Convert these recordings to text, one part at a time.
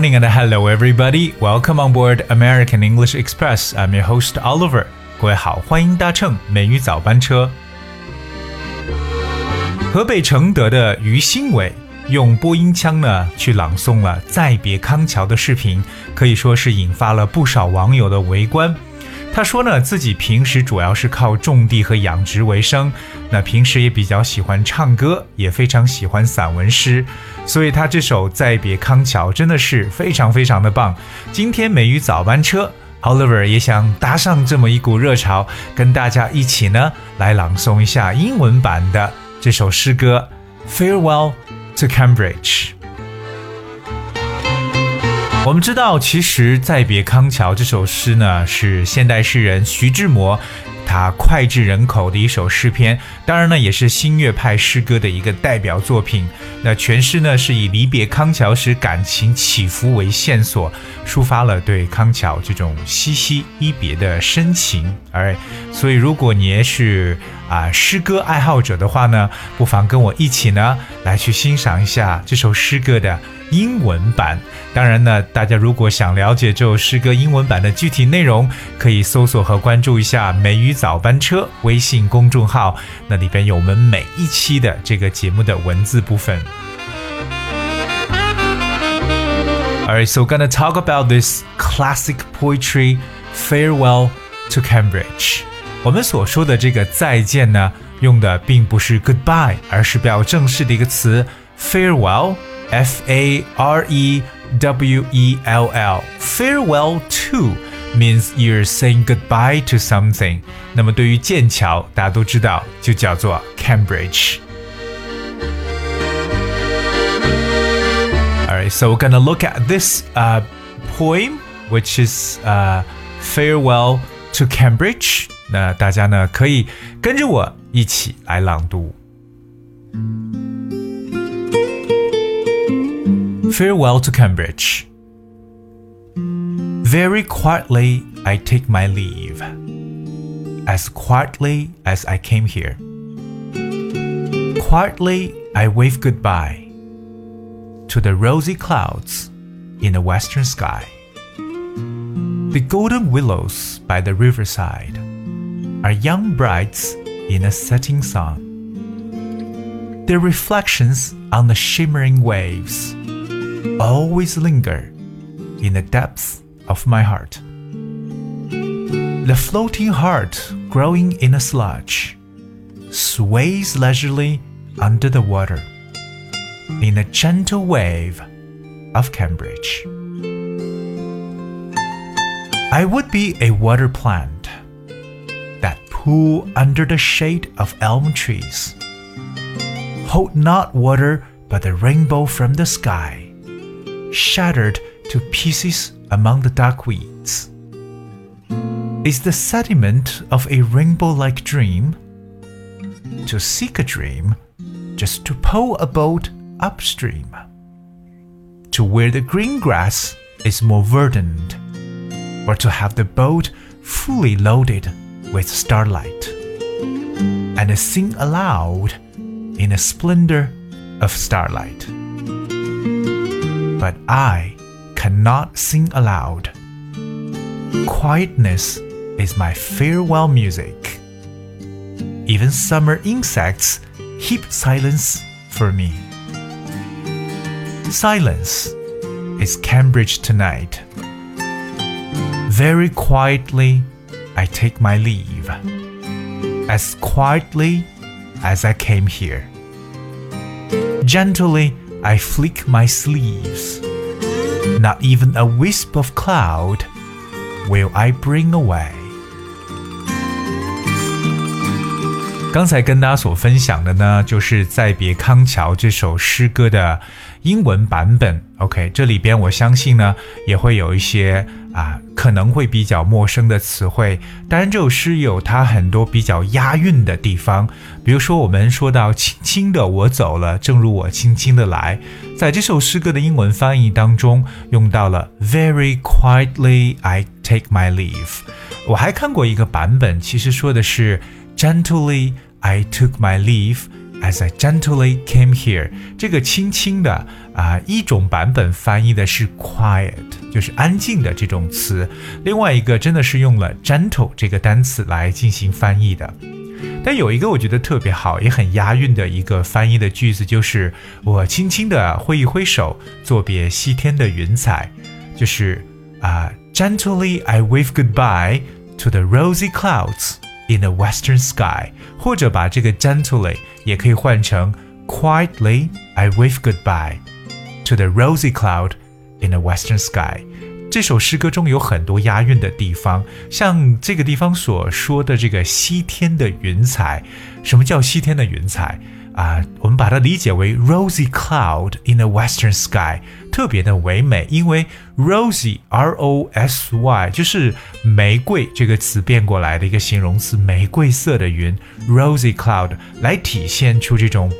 Morning and hello everybody. Welcome on board American English Express. I'm your host Oliver. 各位好，欢迎搭乘美语早班车。河北承德的于新伟用播音腔呢去朗诵了《再别康桥》的视频，可以说是引发了不少网友的围观。他说呢，自己平时主要是靠种地和养殖为生，那平时也比较喜欢唱歌，也非常喜欢散文诗，所以他这首《再别康桥》真的是非常非常的棒。今天美语早班车，Oliver 也想搭上这么一股热潮，跟大家一起呢来朗诵一下英文版的这首诗歌《Farewell to Cambridge》。我们知道，其实《再别康桥》这首诗呢，是现代诗人徐志摩他脍炙人口的一首诗篇，当然呢，也是新月派诗歌的一个代表作品。那全诗呢，是以离别康桥时感情起伏为线索，抒发了对康桥这种惜惜一别的深情。而所以，如果你也是啊诗歌爱好者的话呢，不妨跟我一起呢，来去欣赏一下这首诗歌的。英文版，当然呢，大家如果想了解这首诗歌英文版的具体内容，可以搜索和关注一下“美语早班车”微信公众号，那里边有我们每一期的这个节目的文字部分。Alright, so gonna talk about this classic poetry, "Farewell to Cambridge." 我们所说的这个再见呢，用的并不是 goodbye，而是比较正式的一个词 "farewell"。F A R E W E L L. Farewell to means you're saying goodbye to something. 那么对于剑桥，大家都知道就叫做 Cambridge。Alright, so we're gonna look at this uh, poem, which is uh, Farewell to Cambridge. 那大家呢可以跟着我一起来朗读。Farewell to Cambridge. Very quietly I take my leave, as quietly as I came here. Quietly I wave goodbye to the rosy clouds in the western sky. The golden willows by the riverside are young brides in a setting sun. Their reflections on the shimmering waves always linger in the depths of my heart. The floating heart growing in a sludge sways leisurely under the water in a gentle wave of Cambridge. I would be a water plant pool under the shade of elm trees. Hold not water but the rainbow from the sky shattered to pieces among the dark weeds. Is the sediment of a rainbow like dream? To seek a dream, just to pull a boat upstream, to where the green grass is more verdant, or to have the boat fully loaded with starlight, and sing aloud in a splendor of starlight but I cannot sing aloud. Quietness is my farewell music. Even summer insects heap silence for me. Silence is Cambridge tonight. Very quietly, I take my leave. As quietly as I came here. Gently, I flick my sleeves. Not even a wisp of cloud will I bring away. 刚才跟大家所分享的呢，就是《再别康桥》这首诗歌的英文版本。OK，这里边我相信呢，也会有一些啊， 可能会比较陌生的词汇。当然，这首诗有它很多比较押韵的地方。比如说，我们说到“轻轻的我走了，正如我轻轻的来”，在这首诗歌的英文翻译当中，用到了 “Very quietly I take my leave”。我还看过一个版本，其实说的是。Gently, I took my leave as I gently came here。这个轻轻的啊，一种版本翻译的是 quiet，就是安静的这种词；另外一个真的是用了 gentle 这个单词来进行翻译的。但有一个我觉得特别好，也很押韵的一个翻译的句子，就是我轻轻的挥一挥手，作别西天的云彩，就是啊，Gently I wave goodbye to the rosy clouds in the western sky，或者把这个 gently 也可以换成 Quietly I wave goodbye to the rosy cloud in the western sky。这首诗歌中有很多押韵的地方，像这个地方所说的这个西天的云彩，什么叫西天的云彩啊？我们把它理解为 rosy cloud in the western sky，特别的唯美，因为 rosy r o s y 就是玫瑰这个词变过来的一个形容词，玫瑰色的云 rosy cloud 来体现出这种。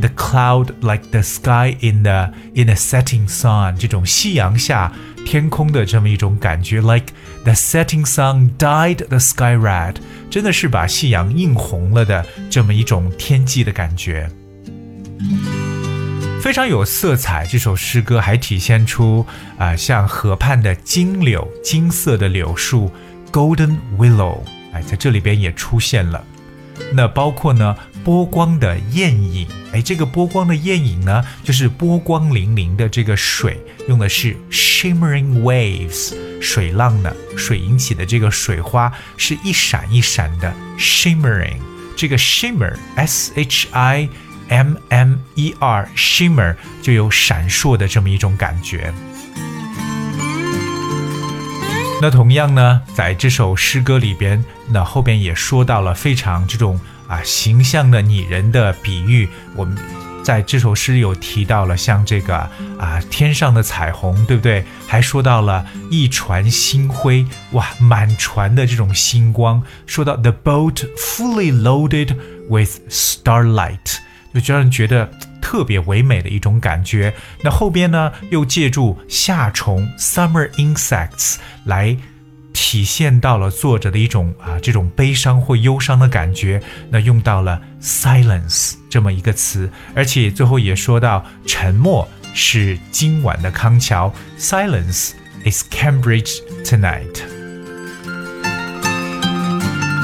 The cloud like the sky in the in a setting sun，这种夕阳下 天空的这么一种感觉，like the setting sun dyed the sky red，真的是把夕阳映红了的这么一种天际的感觉，非常有色彩。这首诗歌还体现出啊、像河畔的金柳，金色的柳树，golden willow，哎，在这里边也出现了。那包括呢，波光的艳影，哎，这个波光的艳影呢，就是波光粼粼的这个水，用的是 shimmering waves，水浪呢，水引起的这个水花是一闪一闪的 shimmering，这个 shimmer s h i m m e r shimmer 就有闪烁的这么一种感觉。那同样呢，在这首诗歌里边，那后边也说到了非常这种啊形象的拟人的比喻。我们在这首诗有提到了像这个啊天上的彩虹，对不对？还说到了一船星辉，哇，满船的这种星光。说到 the boat fully loaded with starlight，就让人觉得。特别唯美的一种感觉。那后边呢，又借助夏虫 （summer insects） 来体现到了作者的一种啊这种悲伤或忧伤的感觉。那用到了 silence 这么一个词，而且最后也说到沉默是今晚的康桥，silence is Cambridge tonight。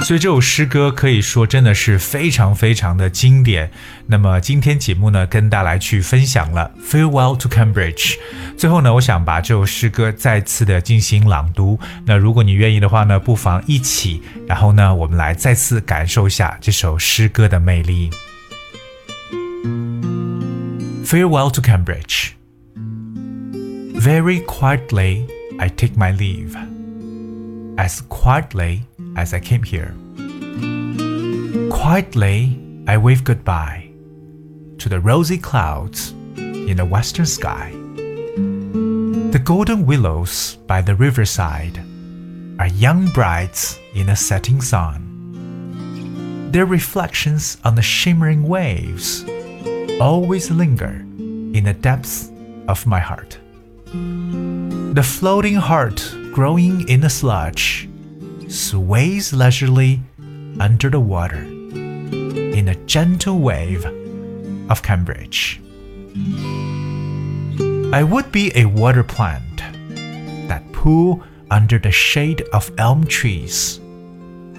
所以这首诗歌可以说真的是非常非常的经典。那么今天节目呢，跟大家来去分享了《Farewell to Cambridge》。最后呢，我想把这首诗歌再次的进行朗读。那如果你愿意的话呢，不妨一起，然后呢，我们来再次感受一下这首诗歌的魅力。Farewell to Cambridge. Very quietly, I take my leave. As quietly as I came here. Quietly, I wave goodbye to the rosy clouds in the western sky. The golden willows by the riverside are young brides in a setting sun. Their reflections on the shimmering waves always linger in the depths of my heart. The floating heart growing in the sludge sways leisurely under the water in a gentle wave of Cambridge. I would be a water plant that pool under the shade of elm trees,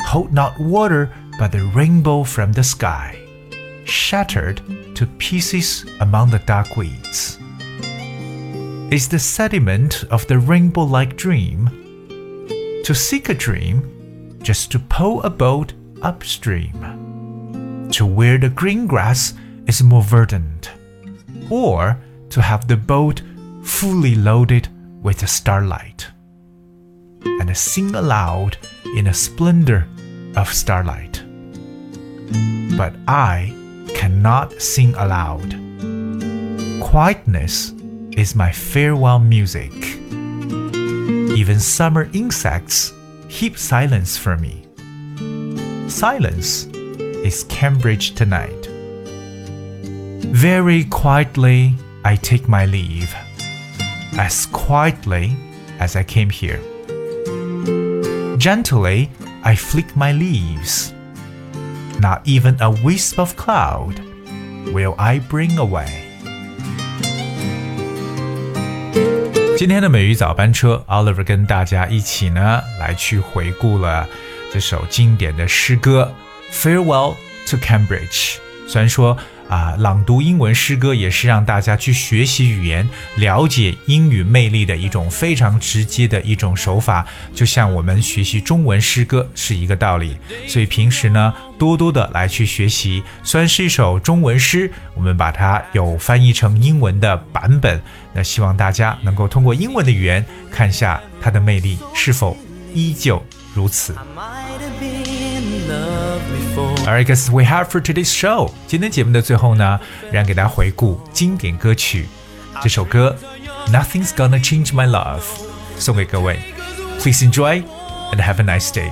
hold not water but the rainbow from the sky, shattered to pieces among the dark weeds. Is the sediment of the rainbow like dream to seek a dream, just to pull a boat upstream, to where the green grass is more verdant, or to have the boat fully loaded with the starlight, and sing aloud in the splendor of starlight. But I cannot sing aloud. Quietness is my farewell music. Even summer insects keep silence for me. Silence is Cambridge tonight. Very quietly, I take my leave, as quietly as I came here. Gently, I flick my leaves. Not even a wisp of cloud will I bring away？今天的美语早班车，Oliver 跟大家一起呢来去回顾了这首经典的诗歌《Farewell to Cambridge》。虽然说啊，朗读英文诗歌也是让大家去学习语言、了解英语魅力的一种非常直接的一种手法，就像我们学习中文诗歌是一个道理。所以平时呢，多多的来去学习。虽然是一首中文诗，我们把它有翻译成英文的版本。那希望大家能够通过英文的语言，看一下它的魅力是否依旧如此。Alright, guys, we have for today's show。今天节目的最后呢，让给大家回顾经典歌曲。这首歌《Nothing's Gonna Change My Love》送给各位。Please enjoy and have a nice day.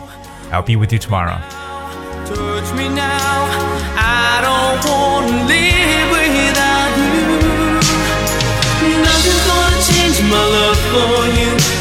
I'll be with you tomorrow. Touch me now. I don't wanna live without you. Nothing's gonna change my love for you. You